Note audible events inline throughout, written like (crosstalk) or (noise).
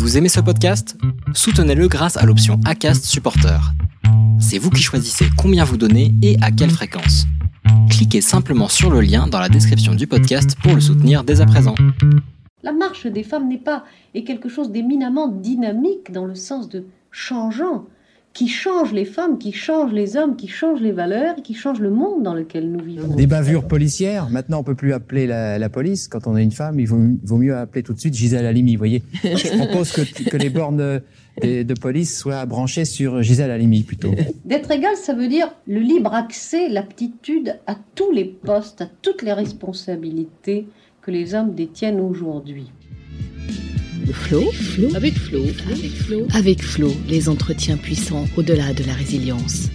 Vous aimez ce podcast? Soutenez-le grâce à l'option ACAST Supporter. C'est vous qui choisissez combien vous donnez et à quelle fréquence. Cliquez simplement sur le lien dans la description du podcast pour le soutenir dès à présent. La marche des femmes n'est pas est quelque chose d'éminemment dynamique dans le sens de changeant qui change les femmes, qui change les hommes, qui change les valeurs, qui change le monde dans lequel nous vivons. Des bavures policières. Maintenant, on peut plus appeler la, police. Quand on est une femme, il vaut, mieux appeler tout de suite Gisèle Halimi, vous voyez. Je propose que, les bornes de, de, police soient branchées sur Gisèle Halimi, plutôt. D'être égal, ça veut dire le libre accès, l'aptitude à tous les postes, à toutes les responsabilités que les hommes détiennent aujourd'hui. Flo, avec Flo, avec Flo, avec Flo, les entretiens puissants au-delà de la résilience.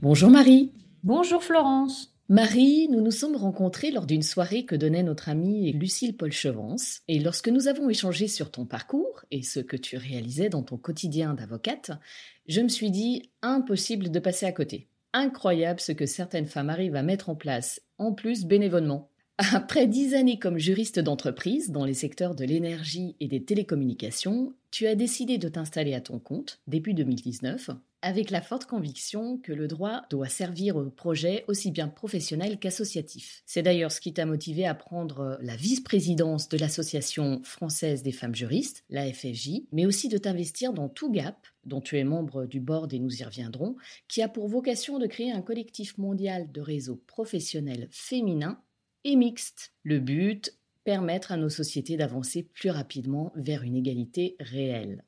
Bonjour Marie. Bonjour Florence. Marie, nous nous sommes rencontrés lors d'une soirée que donnait notre amie Lucille Paul Chevance, et lorsque nous avons échangé sur ton parcours et ce que tu réalisais dans ton quotidien d'avocate, je me suis dit impossible de passer à côté incroyable ce que certaines femmes arrivent à mettre en place, en plus bénévolement. Après dix années comme juriste d'entreprise dans les secteurs de l'énergie et des télécommunications, tu as décidé de t'installer à ton compte, début 2019, avec la forte conviction que le droit doit servir au projet aussi bien professionnel qu'associatif. C'est d'ailleurs ce qui t'a motivé à prendre la vice-présidence de l'Association française des femmes juristes, la FFJ, mais aussi de t'investir dans Tout dont tu es membre du board et nous y reviendrons, qui a pour vocation de créer un collectif mondial de réseaux professionnels féminins et mixtes. Le but permettre à nos sociétés d'avancer plus rapidement vers une égalité réelle.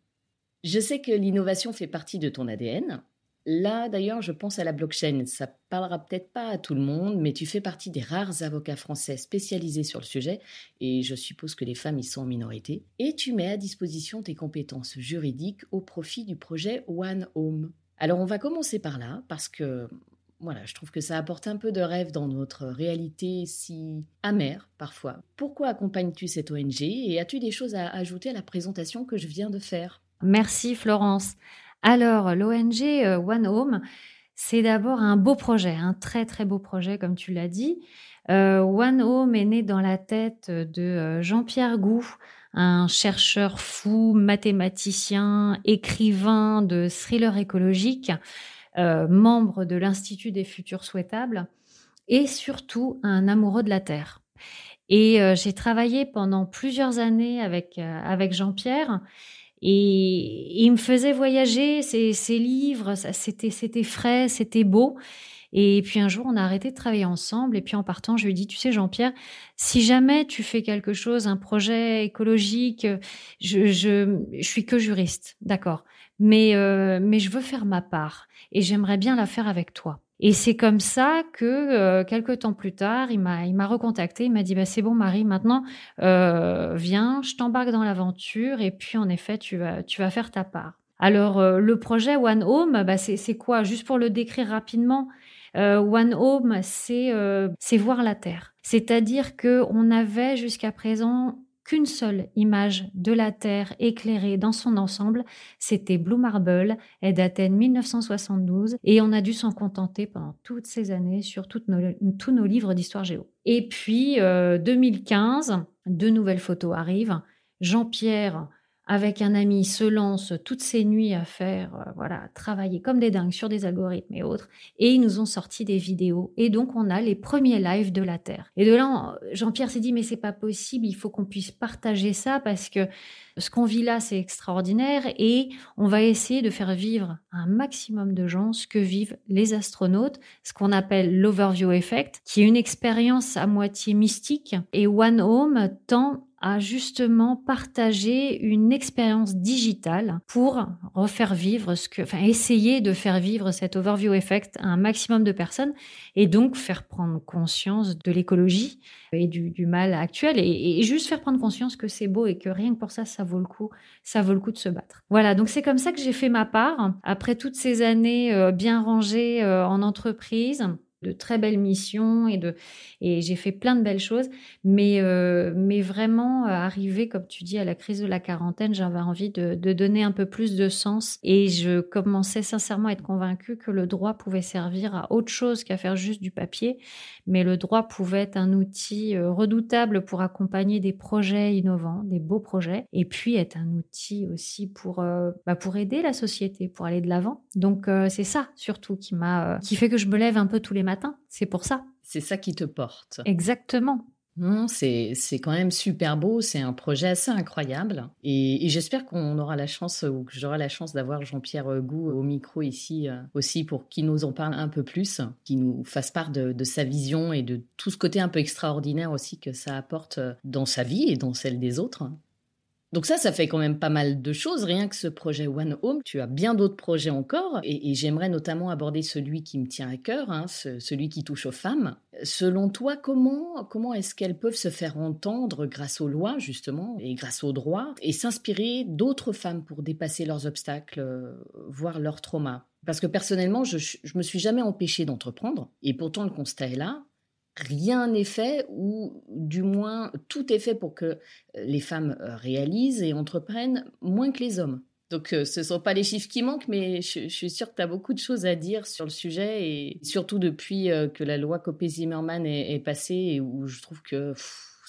Je sais que l'innovation fait partie de ton ADN. Là, d'ailleurs, je pense à la blockchain. Ça parlera peut-être pas à tout le monde, mais tu fais partie des rares avocats français spécialisés sur le sujet, et je suppose que les femmes y sont en minorité. Et tu mets à disposition tes compétences juridiques au profit du projet One Home. Alors, on va commencer par là, parce que voilà, je trouve que ça apporte un peu de rêve dans notre réalité si amère parfois. Pourquoi accompagnes-tu cette ONG et as-tu des choses à ajouter à la présentation que je viens de faire? Merci Florence. Alors, l'ONG euh, One Home, c'est d'abord un beau projet, un très très beau projet comme tu l'as dit. Euh, One Home est né dans la tête de euh, Jean-Pierre Gou, un chercheur fou, mathématicien, écrivain de thrillers écologiques, membre de l'Institut des futurs souhaitables et surtout un amoureux de la Terre. Et j'ai travaillé pendant plusieurs années avec, avec Jean-Pierre et, il me faisait voyager, ses, livres, c'était, c'était frais, c'était beau. Et puis un jour, on a arrêté de travailler ensemble. Et puis en partant, je lui ai dit, tu sais, Jean-Pierre, si jamais tu fais quelque chose, un projet écologique, je, je, je suis que juriste, d'accord. Mais, euh, mais je veux faire ma part et j'aimerais bien la faire avec toi. Et c'est comme ça que euh, quelques temps plus tard, il m'a il m'a recontacté, il m'a dit bah c'est bon Marie, maintenant euh, viens, je t'embarque dans l'aventure et puis en effet tu vas tu vas faire ta part. Alors euh, le projet One Home, bah, c'est quoi? Juste pour le décrire rapidement, One Home c'est c'est voir la terre. C'est-à-dire que on avait jusqu'à présent qu'une seule image de la Terre éclairée dans son ensemble, c'était Blue Marble, elle datait de 1972 et on a dû s'en contenter pendant toutes ces années sur tous nos livres d'histoire géo. Et puis 2015, euh, deux nouvelles photos arrivent. Jean-Pierre avec un ami, se lance toutes ces nuits à faire, euh, voilà, travailler comme des dingues sur des algorithmes et autres. Et ils nous ont sorti des vidéos. Et donc, on a les premiers lives de la Terre. Et de là, Jean-Pierre s'est dit, mais c'est pas possible, il faut qu'on puisse partager ça parce que ce qu'on vit là, c'est extraordinaire et on va essayer de faire vivre un maximum de gens ce que vivent les astronautes, ce qu'on appelle l'overview effect, qui est une expérience à moitié mystique. Et One Home tend à justement partager une expérience digitale pour refaire vivre ce que, enfin, essayer de faire vivre cet overview effect à un maximum de personnes et donc faire prendre conscience de l'écologie et du, mal actuel et, juste faire prendre conscience que c'est beau et que rien que pour ça, ça vaut le coup, ça vaut le coup de se battre. Voilà. Donc c'est comme ça que j'ai fait ma part après toutes ces années euh, bien rangées euh, en entreprise de très belles missions et et j'ai fait plein de belles choses. Mais euh, mais vraiment arrivé, comme tu dis, à la crise de la quarantaine, j'avais envie de, de, donner un peu plus de sens et je commençais sincèrement à être convaincue que le droit pouvait servir à autre chose qu'à faire juste du papier, mais le droit pouvait être un outil redoutable pour accompagner des projets innovants, des beaux projets, et puis être un outil aussi pour bah, pour aider la société, pour aller de l'avant. Donc c'est ça surtout qui m'a qui fait que je me lève un peu tous les matins. C'est pour ça. C'est ça qui te porte. Exactement. Non, c'est quand même super beau, c'est un projet assez incroyable. Et, j'espère qu'on aura la chance, ou que j'aurai la chance d'avoir Jean-Pierre Gou au micro ici euh, aussi pour qu'il nous en parle un peu plus, qu'il nous fasse part de, de, sa vision et de tout ce côté un peu extraordinaire aussi que ça apporte euh, dans sa vie et dans celle des autres. Donc ça, ça fait quand même pas mal de choses, rien que ce projet One Home. Tu as bien d'autres projets encore, et, j'aimerais notamment aborder celui qui me tient à cœur, hein, celui qui touche aux femmes. Selon toi, comment, comment est-ce qu'elles peuvent se faire entendre grâce aux lois, justement, et grâce aux droits, et s'inspirer d'autres femmes pour dépasser leurs obstacles, euh, voire leurs traumas? Parce que personnellement, je, je me suis jamais empêchée d'entreprendre, et pourtant le constat est là rien n'est fait ou du moins tout est fait pour que euh, les femmes euh, réalisent et entreprennent moins que les hommes. Donc euh, ce ne sont pas les chiffres qui manquent, mais je, suis sûre que tu as beaucoup de choses à dire sur le sujet et surtout depuis que la loi Copé-Zimmermann est, passée où je trouve que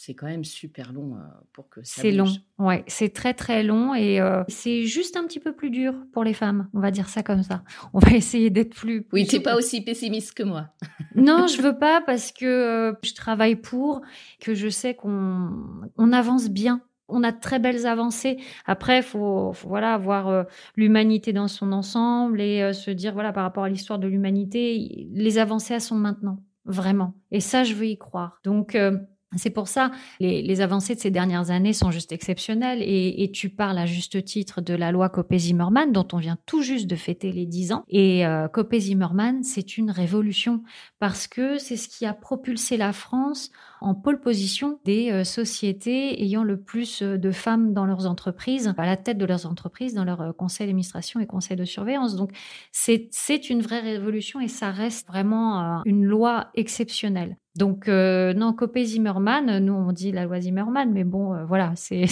c'est quand même super long euh, pour que ça C'est long, ouais, c'est très très long et euh, c'est juste un petit peu plus dur pour les femmes, on va dire ça comme ça. On va (laughs) essayer d'être plus. Oui, tu n'es pas aussi pessimiste que moi. (laughs) non, je veux pas parce que euh, je travaille pour, que je sais qu'on on avance bien on a de très belles avancées. Après, faut, faut voilà voir l'humanité dans son ensemble et se dire voilà par rapport à l'histoire de l'humanité, les avancées elles sont maintenant vraiment. Et ça, je veux y croire. Donc c'est pour ça, les, les, avancées de ces dernières années sont juste exceptionnelles et, tu parles à juste titre de la loi Copé-Zimmermann dont on vient tout juste de fêter les 10 ans. Et euh, Copé-Zimmermann, c'est une révolution parce que c'est ce qui a propulsé la France en pôle position des euh, sociétés ayant le plus euh, de femmes dans leurs entreprises, à la tête de leurs entreprises, dans leur euh, conseil d'administration et conseil de surveillance. Donc c'est une vraie révolution et ça reste vraiment une loi exceptionnelle. Donc, non, Copé Zimmerman, nous on dit la loi Zimmerman, mais bon, voilà, (laughs) c'est.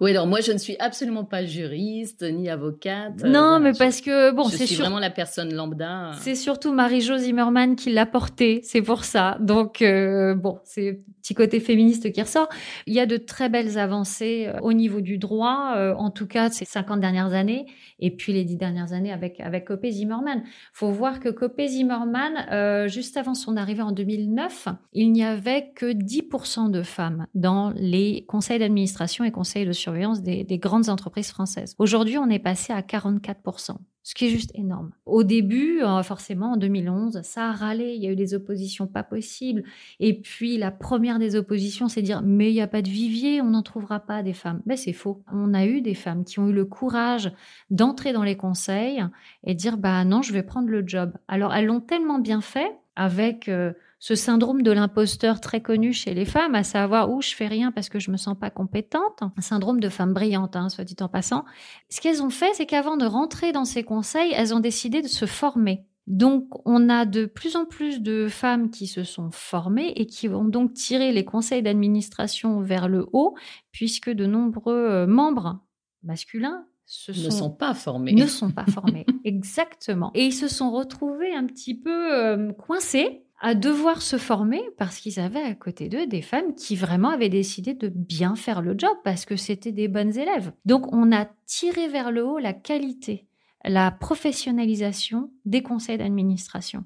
oui, alors moi je ne suis absolument pas juriste ni avocate. Non, mais parce que, bon, c'est. Je suis vraiment la personne lambda. C'est surtout Marie-Jo Zimmerman qui l'a porté, c'est pour ça. Donc, bon, c'est petit côté féministe qui ressort. Il y a de très belles avancées euh, au niveau du droit, euh, en tout cas ces 50 dernières années, et puis les 10 dernières années avec, avec Copé Zimmerman. faut voir que Copé Zimmerman, euh, juste avant son arrivée en 2009, il n'y avait que 10% de femmes dans les conseils d'administration et conseils de surveillance des, des grandes entreprises françaises. Aujourd'hui, on est passé à 44% ce qui est juste énorme. Au début, euh, forcément, en 2011, ça a râlé, il y a eu des oppositions pas possibles. Et puis, la première des oppositions, c'est dire, mais il n'y a pas de vivier, on n'en trouvera pas des femmes. Mais c'est faux. On a eu des femmes qui ont eu le courage d'entrer dans les conseils et dire, bah non, je vais prendre le job. Alors, elles l'ont tellement bien fait avec... Euh, ce syndrome de l'imposteur très connu chez les femmes, à savoir où je fais rien parce que je me sens pas compétente, un syndrome de femme brillante, hein, soit dit en passant. Ce qu'elles ont fait, c'est qu'avant de rentrer dans ces conseils, elles ont décidé de se former. Donc, on a de plus en plus de femmes qui se sont formées et qui vont donc tirer les conseils d'administration vers le haut, puisque de nombreux euh, membres masculins ne sont pas formés. Ne sont pas formés, (laughs) exactement. Et ils se sont retrouvés un petit peu euh, coincés à devoir se former parce qu'ils avaient à côté d'eux des femmes qui vraiment avaient décidé de bien faire le job parce que c'était des bonnes élèves. Donc on a tiré vers le haut la qualité, la professionnalisation des conseils d'administration.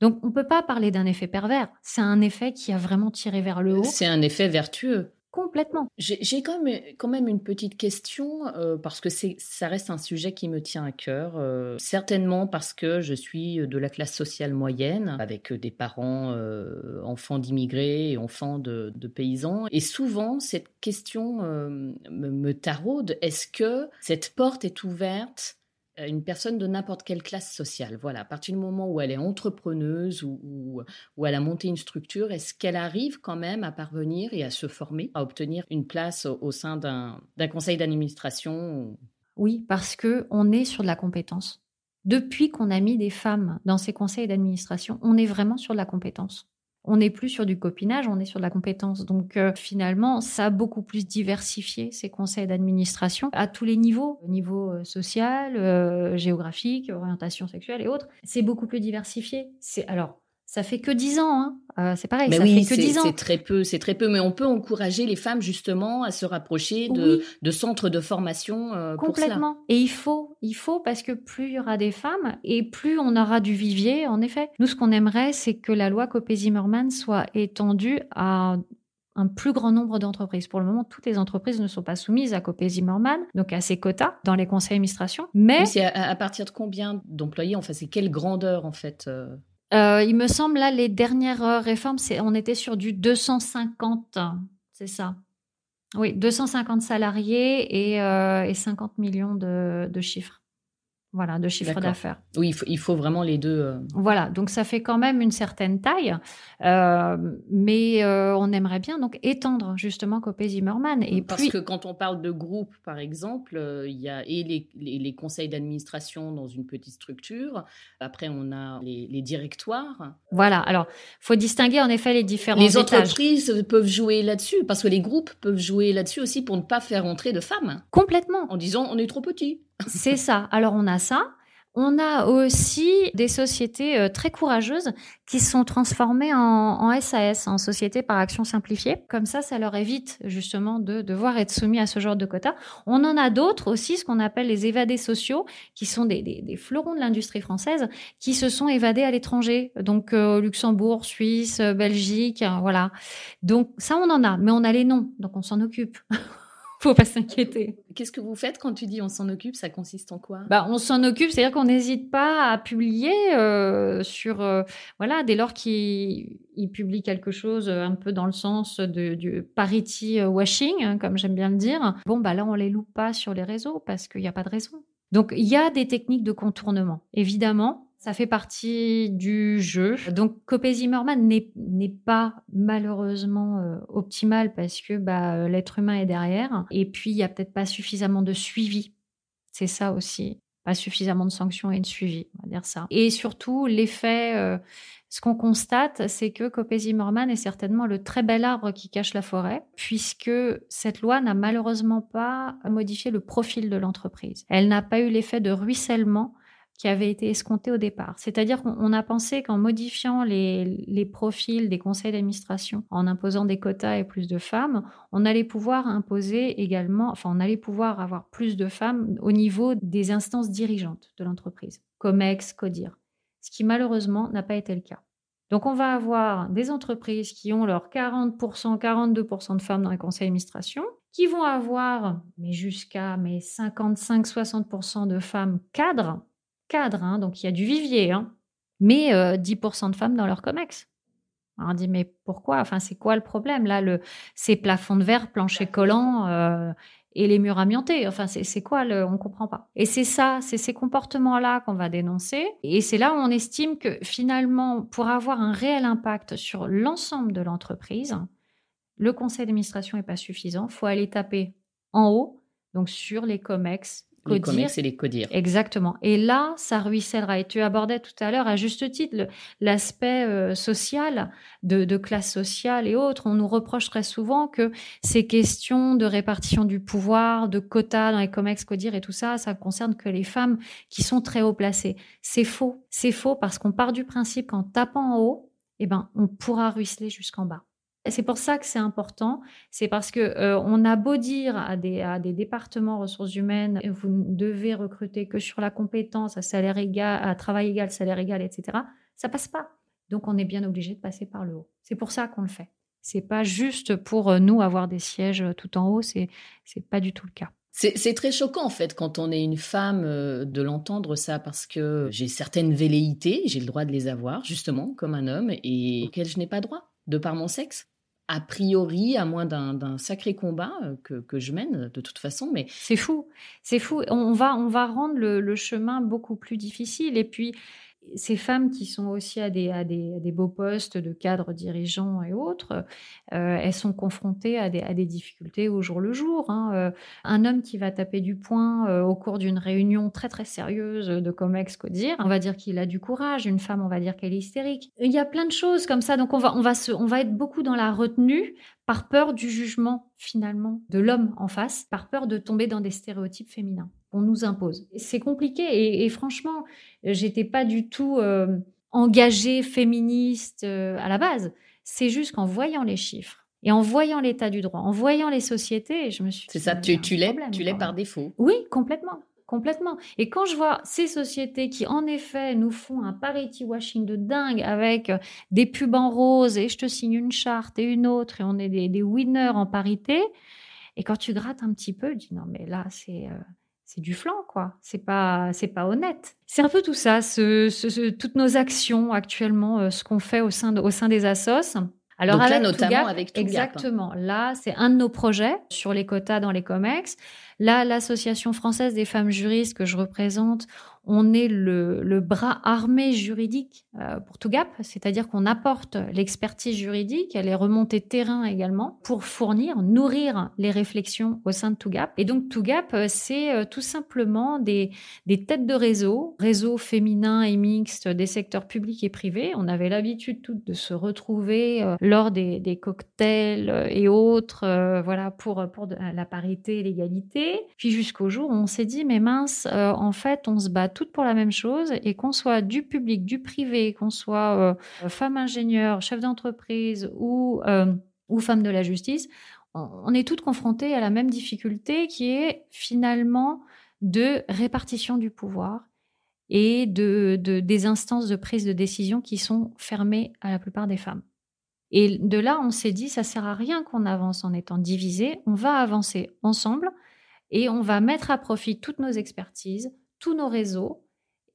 Donc on ne peut pas parler d'un effet pervers, c'est un effet qui a vraiment tiré vers le haut. C'est un effet vertueux. Complètement. J'ai quand même, quand même une petite question, euh, parce que ça reste un sujet qui me tient à cœur. Euh, certainement parce que je suis de la classe sociale moyenne, avec des parents euh, enfants d'immigrés et enfants de, paysans. Et souvent, cette question me, me taraude. Est-ce que cette porte est ouverte une personne de n'importe quelle classe sociale. Voilà, à partir du moment où elle est entrepreneuse ou, où, elle a monté une structure, est-ce qu'elle arrive quand même à parvenir et à se former, à obtenir une place au, sein d'un conseil d'administration Oui, parce que on est sur de la compétence. Depuis qu'on a mis des femmes dans ces conseils d'administration, on est vraiment sur de la compétence. On n'est plus sur du copinage, on est sur de la compétence. Donc euh, finalement, ça a beaucoup plus diversifié ces conseils d'administration à tous les niveaux, au niveau euh, social, euh, géographique, orientation sexuelle et autres. C'est beaucoup plus diversifié. C'est alors ça fait que 10 ans, hein. Euh, c'est pareil, mais ça oui, fait que 10 ans. C'est très peu, c'est très peu, mais on peut encourager les femmes justement à se rapprocher de, de centres de formation euh, Complètement. Pour Et il faut, il faut parce que plus il y aura des femmes et plus on aura du vivier. En effet, nous ce qu'on aimerait, c'est que la loi Copé-Zimmermann soit étendue à un plus grand nombre d'entreprises. Pour le moment, toutes les entreprises ne sont pas soumises à Copé-Zimmermann, donc à ces quotas dans les conseils d'administration. Mais c'est à, partir de combien d'employés Enfin, c'est quelle grandeur en fait euh? Euh, il me semble, là, les dernières euh, réformes, on était sur du 250, c'est ça. Oui, 250 salariés et, euh, et 50 millions de, de chiffres voilà, de chiffre d'affaires. Oui, il faut, vraiment les deux. Euh. Voilà, donc ça fait quand même une certaine taille, euh, mais euh, on aimerait bien donc étendre justement Copé Zimmerman. Et Parce que quand on parle de groupe, par exemple, il y a et les, les, conseils d'administration dans une petite structure. Après, on a les, directoires. Voilà. Alors, faut distinguer en effet les différents. Les entreprises peuvent jouer là-dessus parce que les groupes peuvent jouer là-dessus aussi pour ne pas faire entrer de femmes. Complètement. En disant on est trop petit. C'est ça. Alors on a ça. On a aussi des sociétés euh, très courageuses qui sont transformées en, SAS, en société par action simplifiée. Comme ça, ça leur évite justement de devoir être soumis à ce genre de quotas. On en a d'autres aussi, ce qu'on appelle les évadés sociaux, qui sont des, fleurons de l'industrie française, qui se sont évadés à l'étranger, donc euh, Luxembourg, Suisse, Belgique, voilà. Donc ça, on en a, mais on a les noms, donc on s'en occupe. (laughs) faut pas s'inquiéter. Qu'est-ce que vous faites quand tu dis on s'en occupe Ça consiste en quoi? Bah, On s'en occupe, c'est-à-dire qu'on n'hésite pas à publier euh, sur. Euh, voilà, dès lors qu'il publie quelque chose un peu dans le sens de, du parity washing, hein, comme j'aime bien le dire, bon, bah là, on les loupe pas sur les réseaux parce qu'il n'y a pas de raison. Donc, il y a des techniques de contournement. Évidemment, ça fait partie du jeu. Donc, Copé Zimmerman n'est pas malheureusement euh, optimal parce que bah, euh, l'être humain est derrière. Et puis, il n'y a peut-être pas suffisamment de suivi. C'est ça aussi. Pas suffisamment de sanctions et de suivi, on va dire ça. Et surtout, l'effet, euh, ce qu'on constate, c'est que Copé Zimmerman est certainement le très bel arbre qui cache la forêt, puisque cette loi n'a malheureusement pas modifié le profil de l'entreprise. Elle n'a pas eu l'effet de ruissellement qui avait été escompté au départ. C'est-à-dire qu'on a pensé qu'en modifiant les, profils des conseils d'administration, en imposant des quotas et plus de femmes, on allait pouvoir imposer également, enfin on allait pouvoir avoir plus de femmes au niveau des instances dirigeantes de l'entreprise, COMEX, CODIR, ce qui malheureusement n'a pas été le cas. Donc on va avoir des entreprises qui ont leurs 40%, 42% de femmes dans les conseils d'administration, qui vont avoir mais jusqu'à mais 55-60% de femmes cadres cadre, hein, donc il y a du vivier, hein, mais 10% euh, de femmes dans leur COMEX. on dit, mais pourquoi? Enfin, c'est quoi le problème? Là, le, ces plafonds de verre, planchers collants euh, et les murs amiantés, enfin, c'est quoi le, On ne comprend pas. Et c'est ça, c'est ces comportements-là qu'on va dénoncer. Et c'est là où on estime que finalement, pour avoir un réel impact sur l'ensemble de l'entreprise, le conseil d'administration n'est pas suffisant. Il faut aller taper en haut, donc sur les COMEX, les COMEX et les CODIR. Exactement. Et là, ça ruissellera. Et tu abordais tout à l'heure, à juste titre, l'aspect euh, social, de, classe sociale et autres. On nous reproche très souvent que ces questions de répartition du pouvoir, de quotas dans les COMEX, CODIR et tout ça, ça concerne que les femmes qui sont très haut placées. C'est faux. C'est faux parce qu'on part du principe qu'en tapant en haut, eh ben, on pourra ruisseler jusqu'en bas. C'est pour ça que c'est important. C'est parce que euh, on a beau dire à des, à des départements ressources humaines, vous ne devez recruter que sur la compétence, à salaire égal, à travail égal, salaire égal, etc. Ça passe pas. Donc on est bien obligé de passer par le haut. C'est pour ça qu'on le fait. C'est pas juste pour euh, nous avoir des sièges tout en haut. C'est c'est pas du tout le cas. C'est très choquant en fait quand on est une femme euh, de l'entendre ça parce que j'ai certaines velléités, j'ai le droit de les avoir justement comme un homme et auxquelles je n'ai pas droit de par mon sexe a priori, à moins d'un sacré combat euh, que, je mène de toute façon. Mais c'est fou, c'est fou. On va, on va rendre le, chemin beaucoup plus difficile. Et puis, ces femmes qui sont aussi à des, beaux postes de cadres dirigeants et autres, euh, elles sont confrontées à des, difficultés au jour le jour. Hein. Euh, un homme qui va taper du poing euh, au cours d'une réunion très très sérieuse de Comex Codir, on va dire qu'il a du courage. Une femme, on va dire qu'elle est hystérique. Il y a plein de choses comme ça. Donc on va, se, on va être beaucoup dans la retenue par peur du jugement finalement de l'homme en face, par peur de tomber dans des stéréotypes féminins qu'on nous impose. C'est compliqué et, et franchement, j'étais pas du tout euh, engagée féministe euh, à la base. C'est juste qu'en voyant les chiffres et en voyant l'état du droit, en voyant les sociétés, je me suis. C'est ça, tu, tu l'es, tu l'es par défaut. Oui, complètement. Complètement. Et quand je vois ces sociétés qui, en effet, nous font un parity washing de dingue avec euh, des pubs en rose et je te signe une charte et une autre et on est des, des winners en parité, et quand tu grattes un petit peu, tu dis non, mais là, c'est. Euh, c'est du flanc, quoi. C'est pas, c'est pas honnête. C'est un peu tout ça, ce, toutes nos actions actuellement, euh, ce qu'on fait au sein, au sein des assos. Alors Donc là, notamment avec Tougap. Exactement. Là, c'est un de nos projets sur les quotas dans les COMEX. Là, l'association française des femmes juristes que je représente, on est le, bras armé juridique euh, pour TOUGAP, c'est-à-dire qu'on apporte l'expertise juridique, elle est remontée terrain également, pour fournir, nourrir les réflexions au sein de TOUGAP. Et donc TOUGAP, euh, c'est euh, tout simplement des, têtes de réseau, réseau féminin et mixte des secteurs publics et privés. On avait l'habitude toutes de se retrouver lors des, des, cocktails et autres, voilà, pour, pour la parité et l'égalité. Puis jusqu'au jour où on s'est dit, mais mince, en fait, on se bat toutes pour la même chose et qu'on soit du public, du privé, qu'on soit euh, femme ingénieure, chef d'entreprise ou, euh, ou femme de la justice, on, est toutes confrontées à la même difficulté qui est finalement de répartition du pouvoir et de, des instances de prise de décision qui sont fermées à la plupart des femmes. Et de là, on s'est dit, ça sert à rien qu'on avance en étant divisé, on va avancer ensemble et on va mettre à profit toutes nos expertises, tous nos réseaux.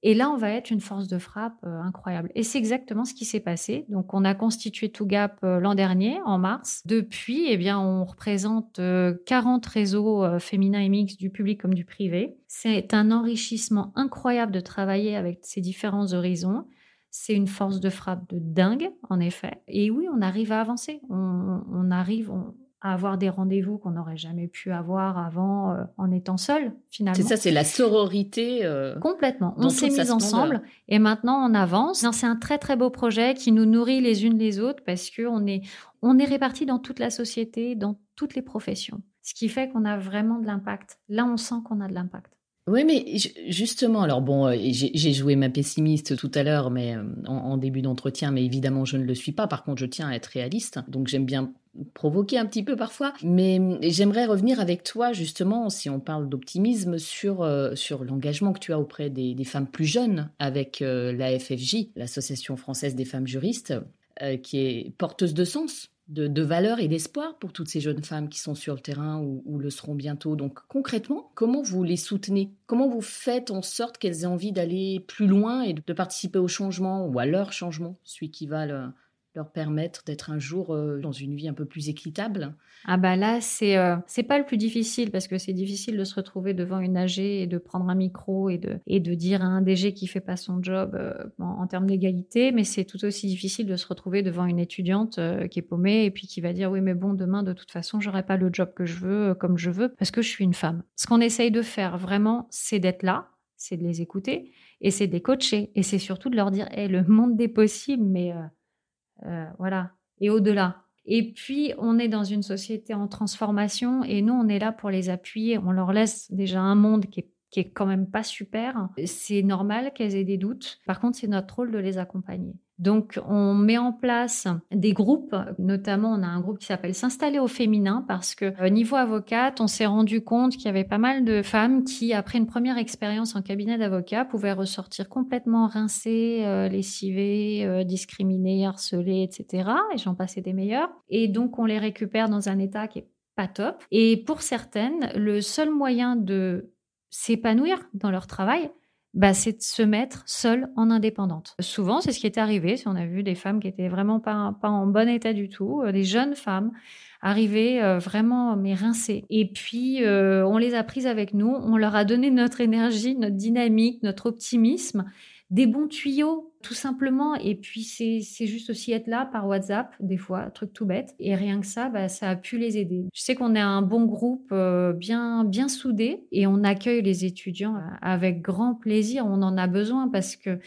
Et là, on va être une force de frappe euh, incroyable. Et c'est exactement ce qui s'est passé. Donc, on a constitué ToGap euh, l'an dernier, en mars. Depuis, eh bien, on représente 40 euh, réseaux féminins et mixtes du public comme du privé. C'est un enrichissement incroyable de travailler avec ces différents horizons. C'est une force de frappe de dingue, en effet. Et oui, on arrive à avancer. On, on arrive, à avoir des rendez-vous qu'on n'aurait jamais pu avoir avant euh, en étant seul, finalement. C'est ça, c'est la sororité. Euh, Complètement. On s'est mis ensemble et maintenant on avance. C'est un très très beau projet qui nous nourrit les unes les autres parce qu'on est, on est répartis dans toute la société, dans toutes les professions. Ce qui fait qu'on a vraiment de l'impact. Là, on sent qu'on a de l'impact. Oui, mais justement, alors bon, euh, j'ai joué ma pessimiste tout à l'heure, mais en, début d'entretien, mais évidemment, je ne le suis pas. Par contre, je tiens à être réaliste, donc j'aime bien provoquer un petit peu parfois, mais j'aimerais revenir avec toi justement, si on parle d'optimisme, sur, euh, sur l'engagement que tu as auprès des, femmes plus jeunes avec euh, la FFJ, l'Association française des femmes juristes, qui est porteuse de sens de, valeur et d'espoir pour toutes ces jeunes femmes qui sont sur le terrain ou, le seront bientôt. Donc concrètement, comment vous les soutenez? Comment vous faites en sorte qu'elles aient envie d'aller plus loin et de participer au changement ou à leur changement, celui qui va leur permettre d'être un jour euh, dans une vie un peu plus équitable Ah bah là, c'est euh, c'est pas le plus difficile parce que c'est difficile de se retrouver devant une AG et de prendre un micro et de, et de dire à un DG qui fait pas son job euh, en, termes d'égalité, mais c'est tout aussi difficile de se retrouver devant une étudiante qui est paumée et puis qui va dire oui mais bon demain de toute façon j'aurai pas le job que je veux comme je veux parce que je suis une femme. Ce qu'on essaye de faire vraiment, c'est d'être là, c'est de les écouter et c'est de les coacher et c'est surtout de leur dire hey, le monde des possibles mais euh, voilà, et au-delà. Et puis, on est dans une société en transformation et nous, on est là pour les appuyer. On leur laisse déjà un monde qui est, qui est quand même pas super. C'est normal qu'elles aient des doutes. Par contre, c'est notre rôle de les accompagner. Donc, on met en place des groupes, notamment on a un groupe qui s'appelle S'installer au féminin parce que euh, niveau avocate, on s'est rendu compte qu'il y avait pas mal de femmes qui, après une première expérience en cabinet d'avocat, pouvaient ressortir complètement rincées, euh, lessivées, euh, discriminées, harcelées, etc. Et j'en passais des meilleurs. Et donc, on les récupère dans un état qui est pas top. Et pour certaines, le seul moyen de s'épanouir dans leur travail, bah, c'est de se mettre seule en indépendante. Souvent, c'est ce qui est arrivé. Si on a vu des femmes qui étaient vraiment pas, pas en bon état du tout, euh, des jeunes femmes arriver euh, vraiment mais rincées. Et puis, euh, on les a prises avec nous, on leur a donné notre énergie, notre dynamique, notre optimisme, des bons tuyaux tout simplement. Et puis, c'est juste aussi être là par WhatsApp, des fois, truc tout bête. Et rien que ça, bah, ça a pu les aider. Je sais qu'on est un bon groupe euh, bien, bien soudé et on accueille les étudiants avec grand plaisir. On en a besoin parce que,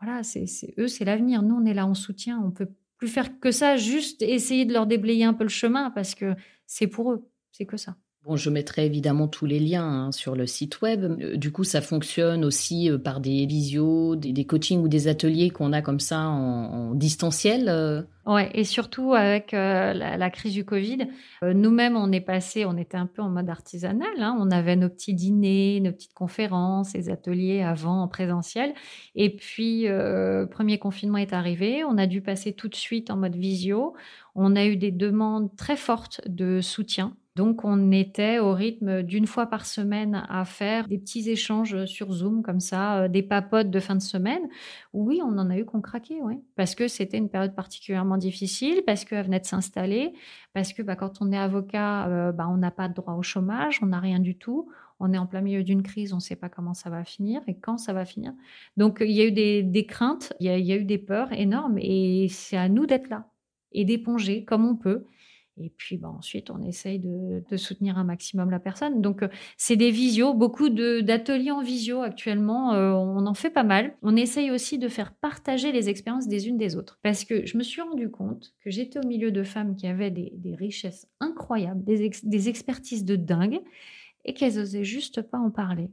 voilà, c'est eux, c'est l'avenir. Nous, on est là en soutien. On peut plus faire que ça, juste essayer de leur déblayer un peu le chemin parce que c'est pour eux. C'est que ça. Bon, je mettrai évidemment tous les liens hein, sur le site web. Euh, du coup, ça fonctionne aussi euh, par des visios, des, coachings ou des ateliers qu'on a comme ça en, distanciel. Euh. Ouais, et surtout avec la, crise du Covid, nous-mêmes, on est passé, on était un peu en mode artisanal. Hein. on avait nos petits dîners, nos petites conférences, les ateliers avant en présentiel. Et puis, premier confinement est arrivé, on a dû passer tout de suite en mode visio. On a eu des demandes très fortes de soutien donc, on était au rythme d'une fois par semaine à faire des petits échanges sur Zoom, comme ça, euh, des papotes de fin de semaine. Oui, on en a eu qu'on craquait, oui. Parce que c'était une période particulièrement difficile, parce qu'elle venait de s'installer, parce que bah, quand on est avocat, euh, bah, on n'a pas de droit au chômage, on n'a rien du tout. On est en plein milieu d'une crise, on ne sait pas comment ça va finir et quand ça va finir. Donc, il y a eu des, craintes, il y, a eu des peurs énormes et c'est à nous d'être là et d'éponger comme on peut et puis bah, ensuite, on essaye de, soutenir un maximum la personne. Donc, euh, c'est des visios, beaucoup d'ateliers en visio actuellement. Euh, on en fait pas mal. On essaye aussi de faire partager les expériences des unes des autres. Parce que je me suis rendu compte que j'étais au milieu de femmes qui avaient des, richesses incroyables, des, des, expertises de dingue, et qu'elles osaient juste pas en parler.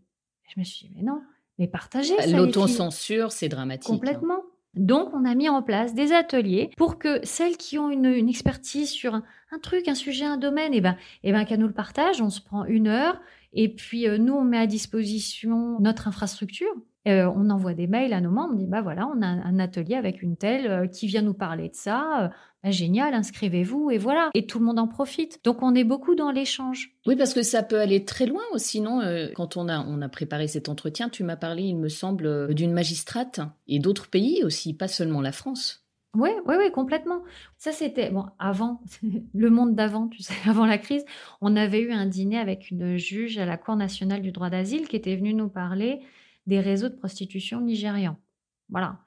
je me suis dit, mais non, mais partagez. L'autocensure, c'est dramatique. Hein. Donc, on a mis en place des ateliers pour que celles qui ont une, expertise sur un, truc, un sujet, un domaine, eh ben, eh ben, qu'elles nous le partagent. On se prend une heure et puis euh, nous, on met à disposition notre infrastructure. Euh, on envoie des mails à nos membres, on dit bah voilà, on a un atelier avec une telle euh, qui vient nous parler de ça. Bah, génial, inscrivez-vous et voilà. Et tout le monde en profite. Donc on est beaucoup dans l'échange. Oui, parce que ça peut aller très loin aussi, non Quand on a, on a préparé cet entretien, tu m'as parlé, il me semble, d'une magistrate et d'autres pays aussi, pas seulement la France. Oui, oui, oui, complètement. Ça, c'était bon avant (laughs) le monde d'avant, tu sais, (laughs) avant la crise. On avait eu un dîner avec une juge à la Cour nationale du droit d'asile qui était venue nous parler des réseaux de prostitution nigérians. Voilà.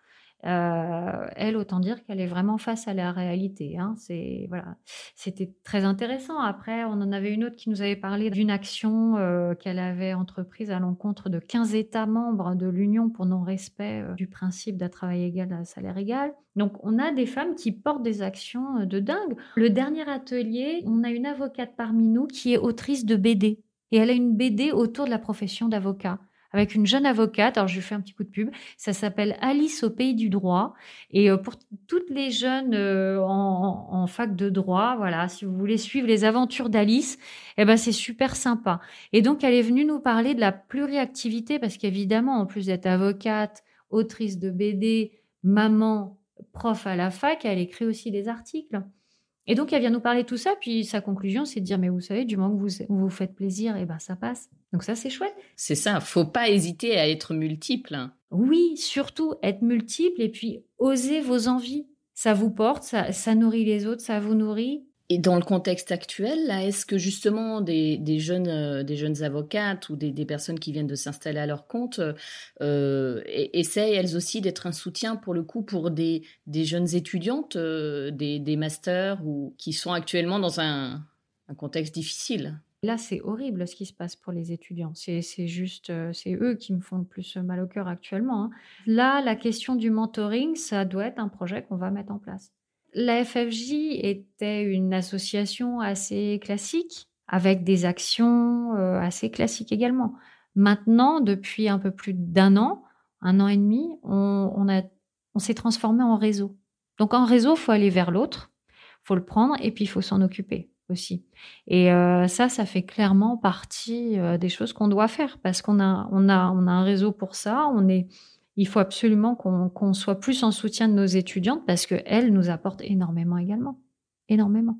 Euh, elle, autant dire qu'elle est vraiment face à la réalité. Hein. C'est voilà, c'était très intéressant. Après, on en avait une autre qui nous avait parlé d'une action euh, qu'elle avait entreprise à l'encontre de 15 États membres de l'Union pour non-respect euh, du principe d'un travail égal à salaire égal. Donc, on a des femmes qui portent des actions de dingue. Le dernier atelier, on a une avocate parmi nous qui est autrice de BD. Et elle a une BD autour de la profession d'avocat avec une jeune avocate. Alors, je lui fais un petit coup de pub. Ça s'appelle Alice au pays du droit. Et euh, pour toutes les jeunes euh, en, fac de droit, voilà, si vous voulez suivre les aventures d'Alice, eh ben, c'est super sympa. Et donc, elle est venue nous parler de la pluriactivité parce qu'évidemment, en plus d'être avocate, autrice de BD, maman, prof à la fac, elle écrit aussi des articles. Et donc, elle vient nous parler de tout ça. Puis sa conclusion, c'est de dire, mais vous savez, du moment que vous vous, faites plaisir, et eh ben ça passe. Donc ça, c'est chouette. C'est ça. Faut pas hésiter à être multiple. Oui, surtout être multiple et puis oser vos envies. Ça vous porte, ça nourrit les autres, ça vous nourrit. Et dans le contexte actuel, là, est-ce que justement des, jeunes, euh, des jeunes avocates ou des, personnes qui viennent de s'installer à leur compte euh, essayent elles aussi d'être un soutien pour le coup pour des, jeunes étudiantes, euh, des, masters ou qui sont actuellement dans un, contexte difficile? Là, c'est horrible ce qui se passe pour les étudiants. C'est juste, c'est eux qui me font le plus mal au cœur actuellement. Hein. Là, la question du mentoring, ça doit être un projet qu'on va mettre en place. La FFJ était une association assez classique, avec des actions euh, assez classiques également. Maintenant, depuis un peu plus d'un an, un an et demi, on, s'est transformé en réseau. Donc en réseau, il faut aller vers l'autre, il faut le prendre et puis il faut s'en occuper aussi. Et euh, ça, ça fait clairement partie euh, des choses qu'on doit faire parce qu'on a, a un réseau pour ça. On est, il faut absolument qu'on soit plus en soutien de nos étudiantes parce qu'elles nous apportent énormément également. Énormément.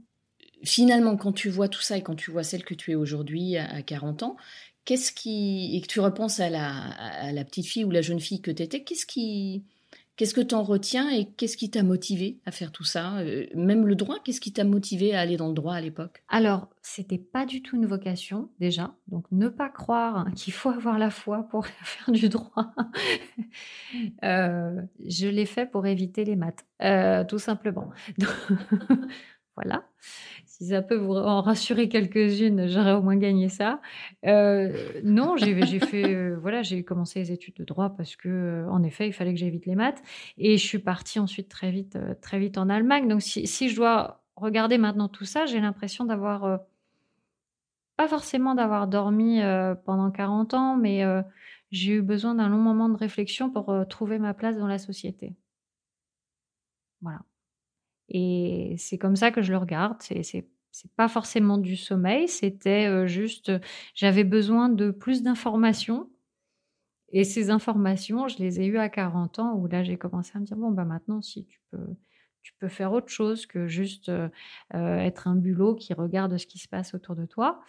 Finalement, quand tu vois tout ça et quand tu vois celle que tu es aujourd'hui à 40 ans, qu'est-ce qui. et que tu repenses à la, à la petite fille ou la jeune fille que tu étais, qu'est-ce qui. Qu'est-ce que tu en retiens et qu'est-ce qui t'a motivé à faire tout ça euh, Même le droit, qu'est-ce qui t'a motivé à aller dans le droit à l'époque? Alors, c'était pas du tout une vocation déjà. Donc, ne pas croire qu'il faut avoir la foi pour (laughs) faire du droit. (laughs) Euh, je l'ai fait pour éviter les maths, euh, tout simplement. (laughs) voilà si ça peut vous en rassurer quelques-unes, j'aurais au moins gagné ça. Euh, non, j'ai (laughs) fait, euh, voilà, j'ai commencé les études de droit parce que, euh, en effet, il fallait que j'évite les maths. Et je suis partie ensuite très vite, très vite en Allemagne. Donc, si, si, je dois regarder maintenant tout ça, j'ai l'impression d'avoir, pas forcément d'avoir dormi pendant 40 ans, mais j'ai eu besoin d'un long moment de réflexion pour trouver ma place dans la société. Voilà. Et c'est comme ça que je le regarde. C'est, c'est, pas forcément du sommeil, c'était juste, j'avais besoin de plus d'informations. Et ces informations, je les ai eues à 40 ans, où là, j'ai commencé à me dire, bon, bah maintenant, si tu peux, tu peux faire autre chose que juste être un bulot qui regarde ce qui se passe autour de toi,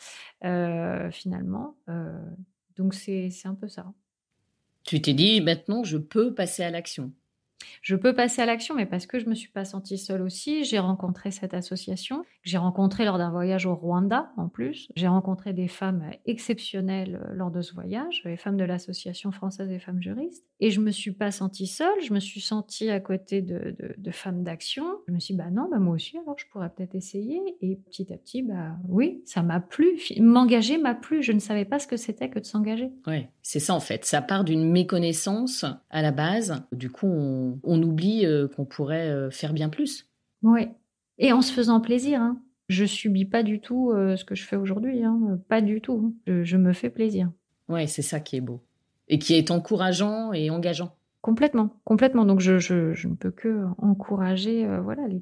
finalement. donc, c'est un peu ça. Tu t'es dit, maintenant, je peux passer à l'action. Je peux passer à l'action, mais parce que je me suis pas sentie seule aussi, j'ai rencontré cette association. J'ai rencontré lors d'un voyage au Rwanda, en plus. J'ai rencontré des femmes exceptionnelles euh, lors de ce voyage, les femmes de l'association française des femmes juristes. Et je me suis pas sentie seule, je me suis sentie à côté de, femmes d'action. Je me suis dit, bah non, bah moi aussi, alors je pourrais peut-être essayer. Et petit à petit, bah oui, ça m'a plu. M'engager m'a plu. Je ne savais pas ce que c'était que de s'engager. Oui, c'est ça en fait. Ça part d'une méconnaissance à la base. Du coup, on, oublie euh, qu'on pourrait euh, faire bien plus. Oui. Et en se faisant plaisir. Hein. Je subis pas du tout euh, ce que je fais aujourd'hui. Hein. Pas du tout. Je, je me fais plaisir. Oui, c'est ça qui est beau et qui est encourageant et engageant. Complètement, complètement. Donc je, je, ne peux que encourager, euh, voilà, les,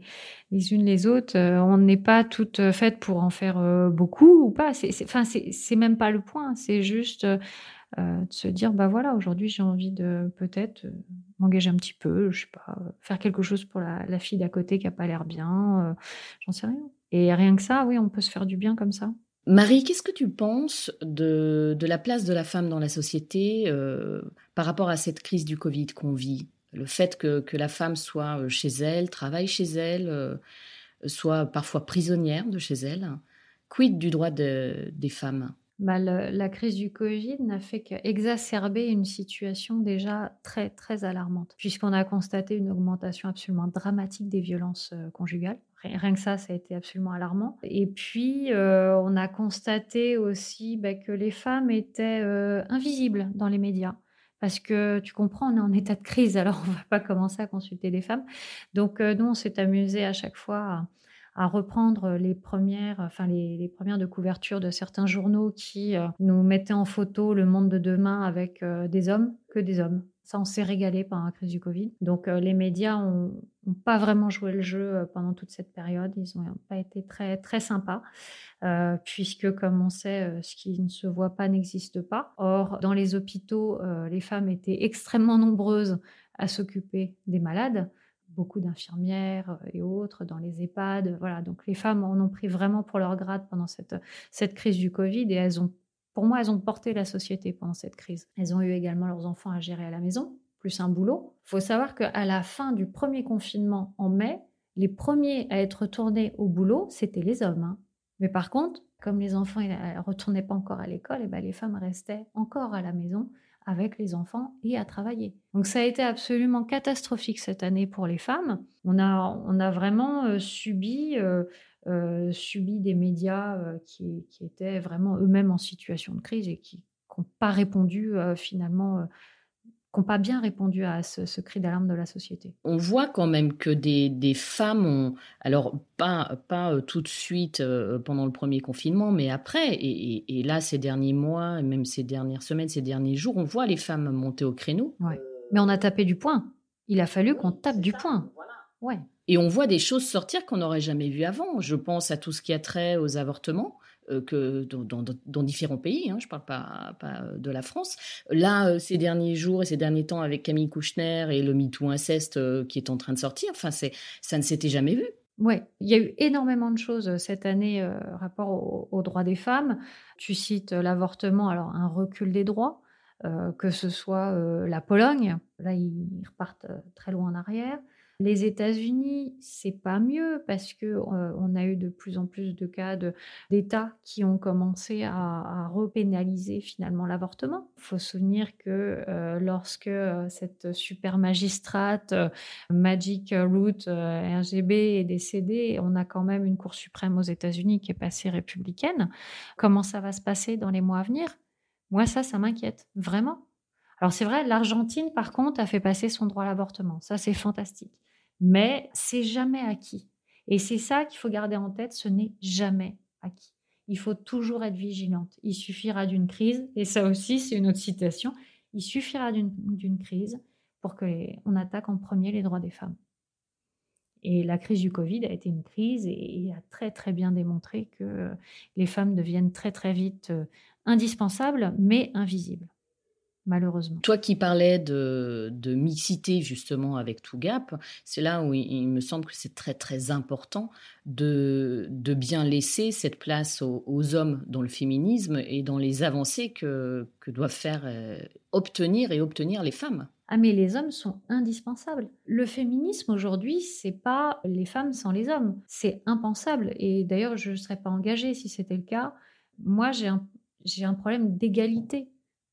les, unes les autres. Euh, on n'est pas toutes faites pour en faire euh, beaucoup ou pas. C'est, enfin, c'est, même pas le point. C'est juste de se dire, bah voilà, aujourd'hui j'ai envie de peut-être m'engager un petit peu, je sais pas, faire quelque chose pour la, fille d'à côté qui a pas l'air bien. j'en sais rien. Et rien que ça, oui, on peut se faire du bien comme ça. Marie, qu'est-ce que tu penses de, la place de la femme dans la société euh, par rapport à cette crise du Covid qu'on vit? Le fait que, la femme soit euh, chez elle, travaille chez elle, euh, soit parfois prisonnière de chez elle. Quid du droit des femmes? Bah, la crise du Covid n'a fait qu'exacerber une situation déjà très, très alarmante, puisqu'on a constaté une augmentation absolument dramatique des violences conjugales. Rien que ça, ça a été absolument alarmant. Et puis, euh, on a constaté aussi bah, que les femmes étaient euh, invisibles dans les médias. Parce que tu comprends, on est en état de crise, alors on ne va pas commencer à consulter des femmes. Donc, euh, nous, on s'est amusé à chaque fois à, reprendre les premières, enfin les, premières de couverture de certains journaux qui nous mettaient en photo le monde de demain avec des hommes, que des hommes. Ça, on s'est régalé pendant la crise du Covid. Donc, euh, les médias n'ont pas vraiment joué le jeu euh, pendant toute cette période. Ils n'ont pas été très, très sympas, euh, puisque, comme on sait, ce qui ne se voit pas n'existe pas. Or, dans les hôpitaux, les femmes étaient extrêmement nombreuses à s'occuper des malades beaucoup d'infirmières et autres dans les EHPAD. Voilà, donc les femmes en ont pris vraiment pour leur grade pendant cette, cette crise du Covid et elles ont pour moi, elles ont porté la société pendant cette crise. Elles ont eu également leurs enfants à gérer à la maison, plus un boulot. Il faut savoir qu'à la fin du premier confinement en mai, les premiers à être retournés au boulot, c'était les hommes. Hein. Mais par contre, comme les enfants ne retournaient pas encore à l'école, et eh ben les femmes restaient encore à la maison avec les enfants et à travailler. Donc ça a été absolument catastrophique cette année pour les femmes. On a, on a vraiment euh, subi euh, euh, subi des médias euh, qui, étaient vraiment eux-mêmes en situation de crise et qui n'ont pas répondu finalement qui n'ont pas bien répondu à ce, cri d'alarme de la société. On voit quand même que des, femmes ont, alors pas, pas tout de suite pendant le premier confinement, mais après, et, là ces derniers mois, même ces dernières semaines, ces derniers jours, on voit les femmes monter au créneau. Mais on a tapé du poing. Il a fallu qu'on tape du poing. Ouais. Et on voit des choses sortir qu'on n'aurait jamais vues avant. Je pense à tout ce qui a trait aux avortements. Euh, que dans, différents pays, hein, je ne parle pas, pas, de la France. Là, euh, ces derniers jours et ces derniers temps, avec Camille Kouchner et le MeToo inceste euh, qui est en train de sortir, ça ne s'était jamais vu. Oui, il y a eu énormément de choses cette année rapport aux droits des femmes. Tu cites l'avortement, alors un recul des droits, que ce soit la Pologne, là ils repartent très loin en arrière, les États-Unis, c'est pas mieux parce que euh, on a eu de plus en plus de cas d'États qui ont commencé à, repénaliser finalement l'avortement. Il faut se souvenir que euh, lorsque euh, cette super magistrate Magic Root RGB est décédée, on a quand même une Cour suprême aux États-Unis qui est passée républicaine. Comment ça va se passer dans les mois à venir? Moi, ça, ça m'inquiète vraiment. Alors c'est vrai, l'Argentine, par contre, a fait passer son droit à l'avortement. Ça, c'est fantastique mais c'est jamais acquis. Et c'est ça qu'il faut garder en tête, ce n'est jamais acquis. Il faut toujours être vigilante. Il suffira d'une crise, et ça aussi c'est une autre citation, il suffira d'une crise pour qu'on attaque en premier les droits des femmes. Et la crise du Covid a été une crise et, a très très bien démontré que les femmes deviennent très très vite euh, indispensables mais invisibles malheureusement. Toi qui parlais de, mixité justement avec Tout Gap, c'est là où il, me semble que c'est très très important de, de bien laisser cette place aux, hommes dans le féminisme et dans les avancées que, que doivent faire euh, obtenir et obtenir les femmes. Ah mais les hommes sont indispensables. Le féminisme aujourd'hui, c'est pas les femmes sans les hommes, c'est impensable. Et d'ailleurs, je ne serais pas engagée si c'était le cas. Moi, j'ai un, j'ai un problème d'égalité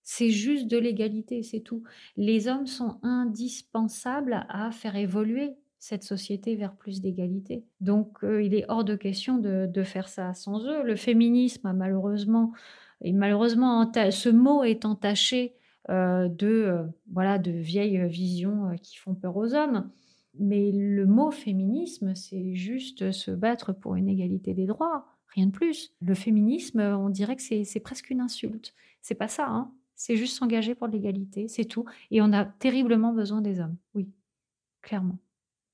c'est juste de l'égalité, c'est tout. Les hommes sont indispensables à faire évoluer cette société vers plus d'égalité. Donc, euh, il est hors de question de, faire ça sans eux. Le féminisme malheureusement, et malheureusement, ce mot est entaché euh, de, euh, voilà, de vieilles visions qui font peur aux hommes. Mais le mot féminisme, c'est juste se battre pour une égalité des droits, rien de plus. Le féminisme, on dirait que c'est presque une insulte. C'est pas ça, hein c'est juste s'engager pour l'égalité, c'est tout. Et on a terriblement besoin des hommes, oui, clairement.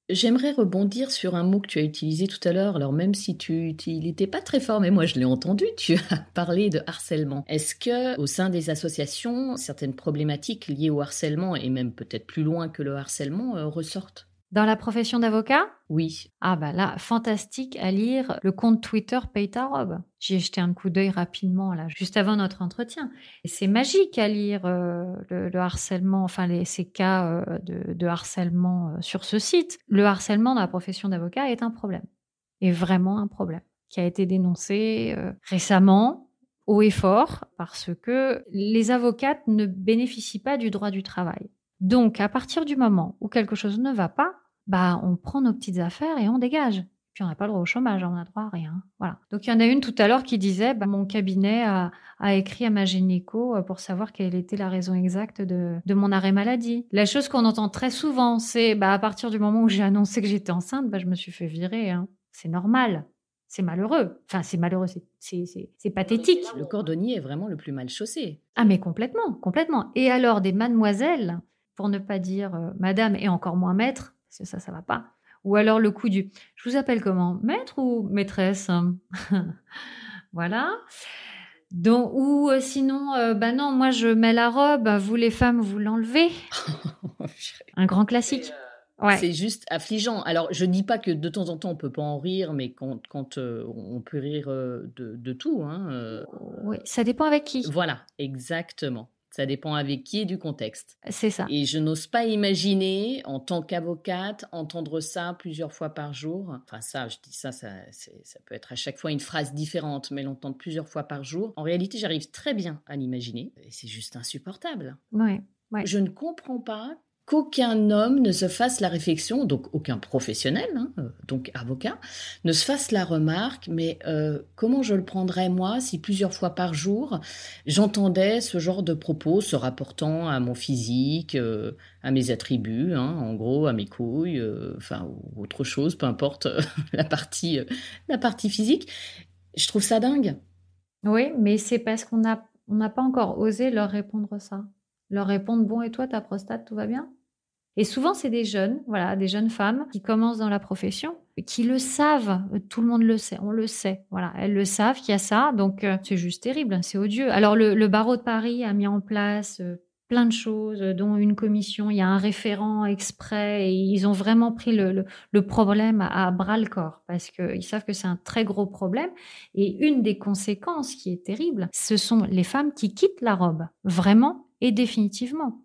J'aimerais rebondir sur un mot que tu as utilisé tout à l'heure. Alors même si tu, il n'était pas très fort, mais moi je l'ai entendu. Tu (laughs) as parlé de harcèlement. Est-ce que au sein des associations, certaines problématiques liées au harcèlement et même peut-être plus loin que le harcèlement euh, ressortent? Dans la profession d'avocat? Oui. Ah bah là, fantastique à lire le compte Twitter Paye ta robe. J'y ai jeté un coup d'œil rapidement là, juste avant notre entretien. Et c'est magique à lire euh, le, harcèlement, enfin les, ces cas euh, de, harcèlement euh, sur ce site. Le harcèlement dans la profession d'avocat est un problème, est vraiment un problème, qui a été dénoncé récemment haut et fort parce que les avocates ne bénéficient pas du droit du travail. Donc, à partir du moment où quelque chose ne va pas, bah, on prend nos petites affaires et on dégage. Puis on n'a pas le droit au chômage, on n'a droit à rien. Voilà. Donc il y en a une tout à l'heure qui disait, bah, mon cabinet a, écrit à ma gynéco euh, pour savoir quelle était la raison exacte de, mon arrêt maladie. La chose qu'on entend très souvent, c'est, bah, à partir du moment où j'ai annoncé que j'étais enceinte, bah, je me suis fait virer. Hein. C'est normal. C'est malheureux. Enfin, c'est malheureux, c'est pathétique. Le cordonnier est vraiment le plus mal chaussé. Ah, mais complètement, complètement. Et alors, des mademoiselles, pour ne pas dire euh, madame et encore moins maître, parce que ça, ça va pas. Ou alors le coup du je vous appelle comment? Maître ou maîtresse? (laughs) Voilà. Donc, ou euh, sinon, euh, bah non, moi je mets la robe, vous les femmes, vous l'enlevez. (laughs) Un grand classique. Ouais. C'est juste affligeant. Alors, je dis pas que de temps en temps on peut pas en rire, mais quand, quand euh, on peut rire de, de tout. Hein, Oui, ça dépend avec qui. Voilà, exactement. Ça dépend avec qui et du contexte. C'est ça. Et je n'ose pas imaginer, en tant qu'avocate, entendre ça plusieurs fois par jour. Enfin, ça, je dis ça, ça, ça peut être à chaque fois une phrase différente, mais l'entendre plusieurs fois par jour. En réalité, j'arrive très bien à l'imaginer. Et c'est juste insupportable. Oui. Je ne comprends pas qu'aucun homme ne se fasse la réflexion, donc aucun professionnel, hein, euh, donc avocat, ne se fasse la remarque, mais euh, comment je le prendrais moi si plusieurs fois par jour j'entendais ce genre de propos se rapportant à mon physique, euh, à mes attributs, hein, en gros à mes couilles, enfin autre chose, peu importe (laughs) la partie la partie physique. Je trouve ça dingue. Oui, mais c'est parce qu'on n'a on n'a pas encore osé leur répondre ça leur répondre bon et toi ta prostate tout va bien? Et souvent c'est des jeunes voilà des jeunes femmes qui commencent dans la profession qui le savent. Tout le monde le sait on le sait voilà. Elles le savent qu'il y a ça donc euh, c'est juste terrible c'est odieux. Alors le, barreau de Paris a mis en place euh, plein de choses, dont une commission, il y a un référent exprès, et ils ont vraiment pris le, problème à, bras le corps, parce qu'ils savent que c'est un très gros problème. Et une des conséquences qui est terrible, ce sont les femmes qui quittent la robe, vraiment et définitivement.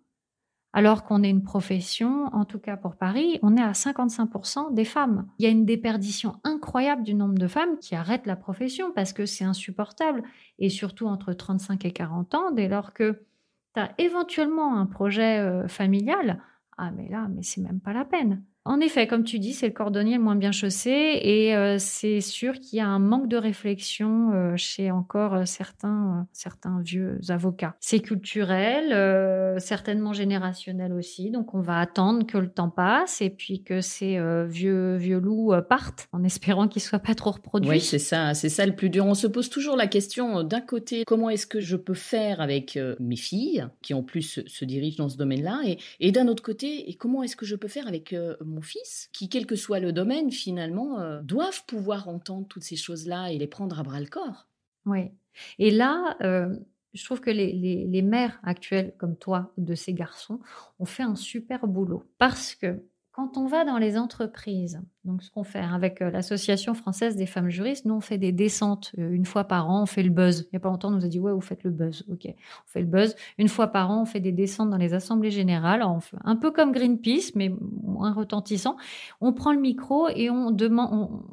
Alors qu'on est une profession, en tout cas pour Paris, on est à 55% des femmes. Il y a une déperdition incroyable du nombre de femmes qui arrêtent la profession parce que c'est insupportable, et surtout entre 35 et 40 ans, dès lors que tu as éventuellement un projet euh, familial, ah mais là, mais c'est même pas la peine. En effet, comme tu dis, c'est le cordonnier le moins bien chaussé et euh, c'est sûr qu'il y a un manque de réflexion euh, chez encore euh, certains, vieux avocats. C'est culturel, certainement générationnel aussi, donc on va attendre que le temps passe et puis que ces vieux, vieux loups partent en espérant qu'ils ne soient pas trop reproduits. Oui, c'est ça, c'est ça le plus dur. On se pose toujours la question d'un côté, comment est-ce que je peux faire avec mes filles qui en plus se, dirigent dans ce domaine-là et, et d'un autre côté, et comment est-ce que je peux faire avec mon fils, qui, quel que soit le domaine, finalement, euh, doivent pouvoir entendre toutes ces choses-là et les prendre à bras le corps. Oui. Et là, euh, je trouve que les, les, mères actuelles, comme toi, de ces garçons, ont fait un super boulot. Parce que quand on va dans les entreprises, donc ce qu'on fait avec euh, l'Association française des femmes juristes, nous on fait des descentes euh, une fois par an, on fait le buzz. Il n'y a pas longtemps, on nous a dit ouais, vous faites le buzz. Ok, on fait le buzz. Une fois par an, on fait des descentes dans les assemblées générales, un peu comme Greenpeace, mais moins retentissant. On prend le micro et on,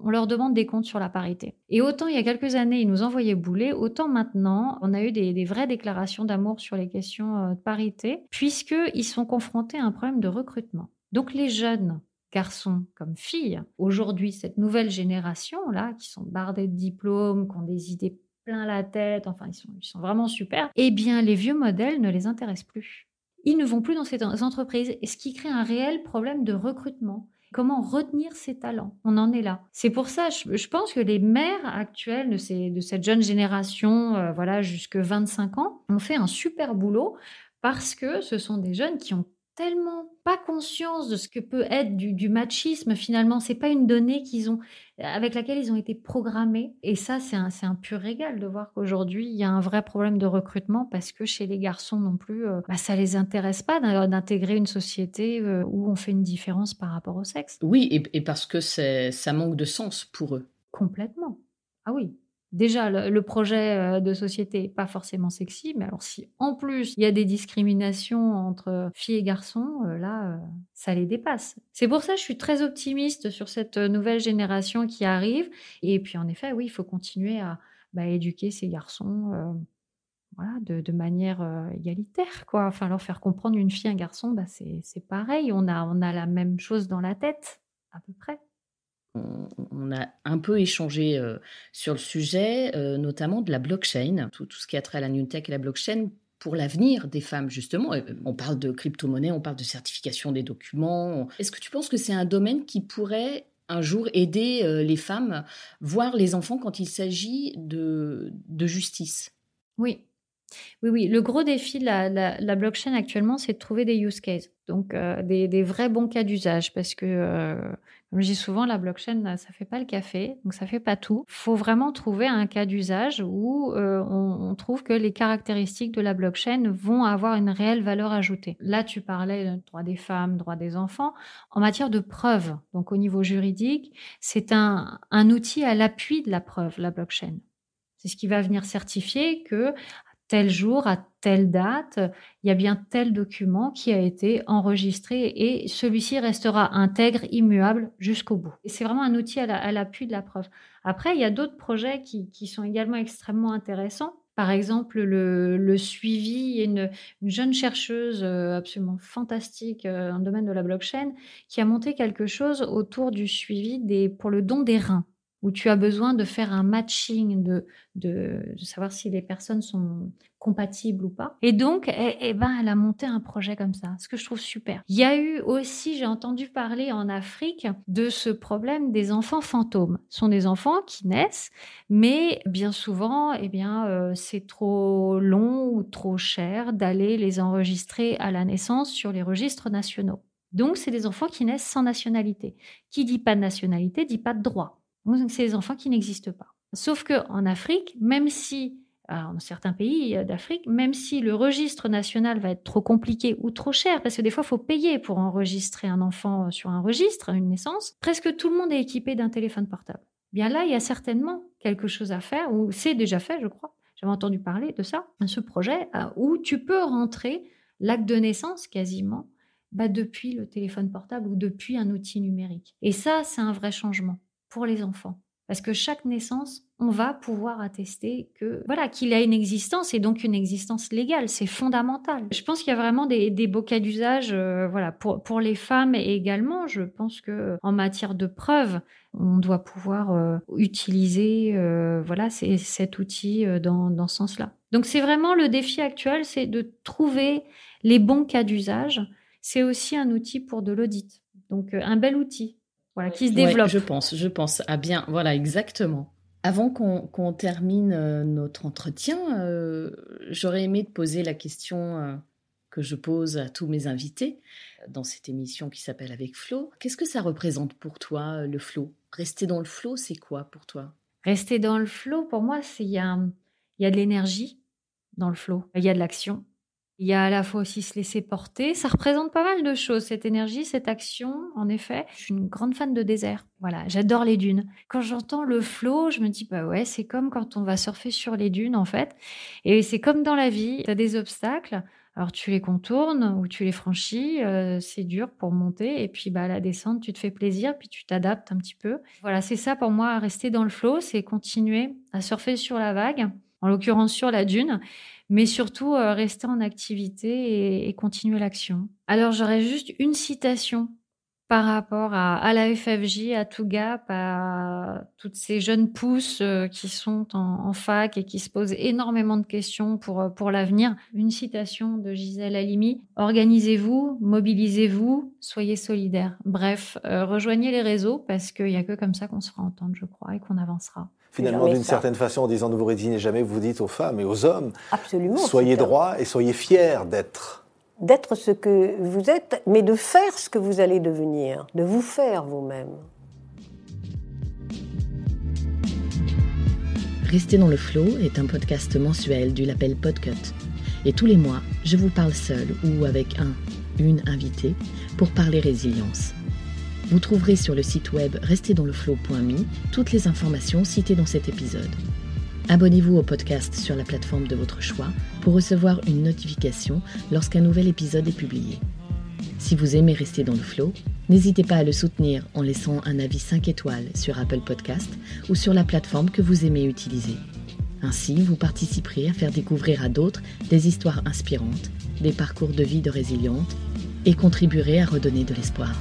leur demande des comptes sur la parité. Et autant il y a quelques années, ils nous envoyaient bouler, autant maintenant, on a eu des, des vraies déclarations d'amour sur les questions euh, de parité, puisqu'ils sont confrontés à un problème de recrutement. Donc les jeunes garçons comme filles, aujourd'hui, cette nouvelle génération-là, qui sont bardés de diplômes, qui ont des idées plein la tête, enfin, ils sont, ils sont vraiment super, eh bien, les vieux modèles ne les intéressent plus. Ils ne vont plus dans ces entreprises, ce qui crée un réel problème de recrutement. Comment retenir ces talents? On en est là. C'est pour ça, je, pense que les mères actuelles de, ces, de cette jeune génération, euh, voilà, jusque 25 ans, ont fait un super boulot parce que ce sont des jeunes qui ont tellement pas conscience de ce que peut être du, machisme finalement. C'est pas une donnée qu'ils ont, avec laquelle ils ont été programmés. Et ça, c'est un, un, pur régal de voir qu'aujourd'hui, il y a un vrai problème de recrutement parce que chez les garçons non plus, euh, bah, ça les intéresse pas d'intégrer une société euh, où on fait une différence par rapport au sexe. Oui, et, et parce que ça manque de sens pour eux. Complètement. Ah oui, déjà le, projet euh, de société n'est pas forcément sexy, mais alors si en plus il y a des discriminations entre filles et garçons, euh, là, euh, ça les dépasse. C'est pour ça que je suis très optimiste sur cette nouvelle génération qui arrive. Et puis en effet, oui, il faut continuer à bah, éduquer ces garçons. voilà, de, manière égalitaire, quoi. Enfin, leur faire comprendre une fille, un garçon, bah, c'est pareil. On a, on a la même chose dans la tête, à peu près on, a un peu échangé euh, sur le sujet, euh, notamment de la blockchain, tout, ce qui a trait à la new tech et la blockchain pour l'avenir des femmes, justement. Euh, on parle de crypto-monnaie, on parle de certification des documents. Est-ce que tu penses que c'est un domaine qui pourrait un jour aider les femmes, voire les enfants, quand il s'agit de, justice? Oui. Oui, oui. Le gros défi de la, blockchain actuellement, c'est de trouver des use cases, donc des, vrais bons cas d'usage, parce que comme je dis souvent, la blockchain, ça fait pas le café, donc ça fait pas tout. Il faut vraiment trouver un cas d'usage où euh, on, trouve que les caractéristiques de la blockchain vont avoir une réelle valeur ajoutée. Là, tu parlais de droit des femmes, droit des enfants. En matière de preuve, donc au niveau juridique, c'est un, un outil à l'appui de la preuve, la blockchain. C'est ce qui va venir certifier que tel jour, à telle date, il y a bien tel document qui a été enregistré et celui-ci restera intègre, immuable jusqu'au bout. Et c'est vraiment un outil à l'appui de la preuve. Après, il y a d'autres projets qui, sont également extrêmement intéressants. Par exemple, le, suivi, une, une, jeune chercheuse euh, absolument fantastique euh, dans le domaine de la blockchain qui a monté quelque chose autour du suivi pour le don des reins où tu as besoin de faire un matching, de, savoir si les personnes sont compatibles ou pas. Et donc, eh, eh, ben, elle a monté un projet comme ça, ce que je trouve super. Il y a eu aussi, j'ai entendu parler en Afrique de ce problème des enfants fantômes. Ce sont des enfants qui naissent, mais bien souvent, eh bien, euh, c'est trop long ou trop cher d'aller les enregistrer à la naissance sur les registres nationaux. Donc, c'est des enfants qui naissent sans nationalité. Qui dit pas de nationalité dit pas de droit. Donc, c'est des enfants qui n'existent pas. Sauf qu'en Afrique, même si dans certains pays d'Afrique, même si le registre national va être trop compliqué ou trop cher, parce que des fois, il faut payer pour enregistrer un enfant sur un registre, une naissance, presque tout le monde est équipé d'un téléphone portable. Bien là, il y a certainement quelque chose à faire, ou c'est déjà fait, je crois. J'avais entendu parler de ça, ce projet, euh, où tu peux rentrer l'acte de naissance quasiment bah, depuis le téléphone portable ou depuis un outil numérique. Et ça, c'est un vrai changement pour les enfants. Parce que chaque naissance, on va pouvoir attester que voilà qu'il a une existence et donc une existence légale. C'est fondamental. Je pense qu'il y a vraiment des, beaux cas d'usage, euh, voilà, pour, pour les femmes également. Je pense que en matière de preuves, on doit pouvoir euh, utiliser euh, voilà cet outil dans, dans ce sens-là. Donc c'est vraiment le défi actuel, c'est de trouver les bons cas d'usage. C'est aussi un outil pour de l'audit. Donc un bel outil voilà, qui se développe. je pense, je pense. Ah bien, voilà, exactement. Avant qu'on termine euh, notre entretien, euh, j'aurais aimé te poser la question euh, que je pose à tous mes invités dans cette émission qui s'appelle Avec Flo. Qu'est-ce que ça représente pour toi, le flow? Rester dans le flow, c'est quoi pour toi? Rester dans le flow, pour moi, il y a, y a de l'énergie dans le flow, il y a de l'action. Il y a à la fois aussi se laisser porter. Ça représente pas mal de choses, cette énergie, cette action. En effet, je suis une grande fan de désert. Voilà, j'adore les dunes. Quand j'entends le flot, je me dis, bah ouais, c'est comme quand on va surfer sur les dunes, en fait. Et c'est comme dans la vie, tu as des obstacles. Alors tu les contournes ou tu les franchis, euh, c'est dur pour monter et puis bah la descente, tu te fais plaisir puis tu t'adaptes un petit peu. Voilà, c'est ça pour moi rester dans le flot, c'est continuer à surfer sur la vague, en l'occurrence sur la dune mais surtout euh, rester en activité et, continuer l'action. Alors j'aurais juste une citation par rapport à, la FFJ, à Tougap, à toutes ces jeunes pousses euh, qui sont en, fac et qui se posent énormément de questions pour, euh, pour l'avenir. Une citation de Gisèle Halimi. Organisez-vous, mobilisez-vous, soyez solidaires. Bref, rejoignez les réseaux parce qu'il n'y a que comme ça qu'on se fera entendre, je crois, et qu'on avancera. Finalement, d'une certaine façon, en disant ne vous résignez jamais, vous dites aux femmes et aux hommes Absolument, soyez droits et soyez fiers d'être. D'être ce que vous êtes, mais de faire ce que vous allez devenir, de vous faire vous-même. Rester dans le flow est un podcast mensuel du label Podcut. Et tous les mois, je vous parle seul ou avec un, une invitée pour parler résilience. Vous trouverez sur le site web restezdansleflow.me toutes les informations citées dans cet épisode. Abonnez-vous au podcast sur la plateforme de votre choix pour recevoir une notification lorsqu'un nouvel épisode est publié. Si vous aimez rester dans le flow, n'hésitez pas à le soutenir en laissant un avis 5 étoiles sur Apple Podcast ou sur la plateforme que vous aimez utiliser. Ainsi, vous participerez à faire découvrir à d'autres des histoires inspirantes, des parcours de vie de résilientes et contribuerez à redonner de l'espoir.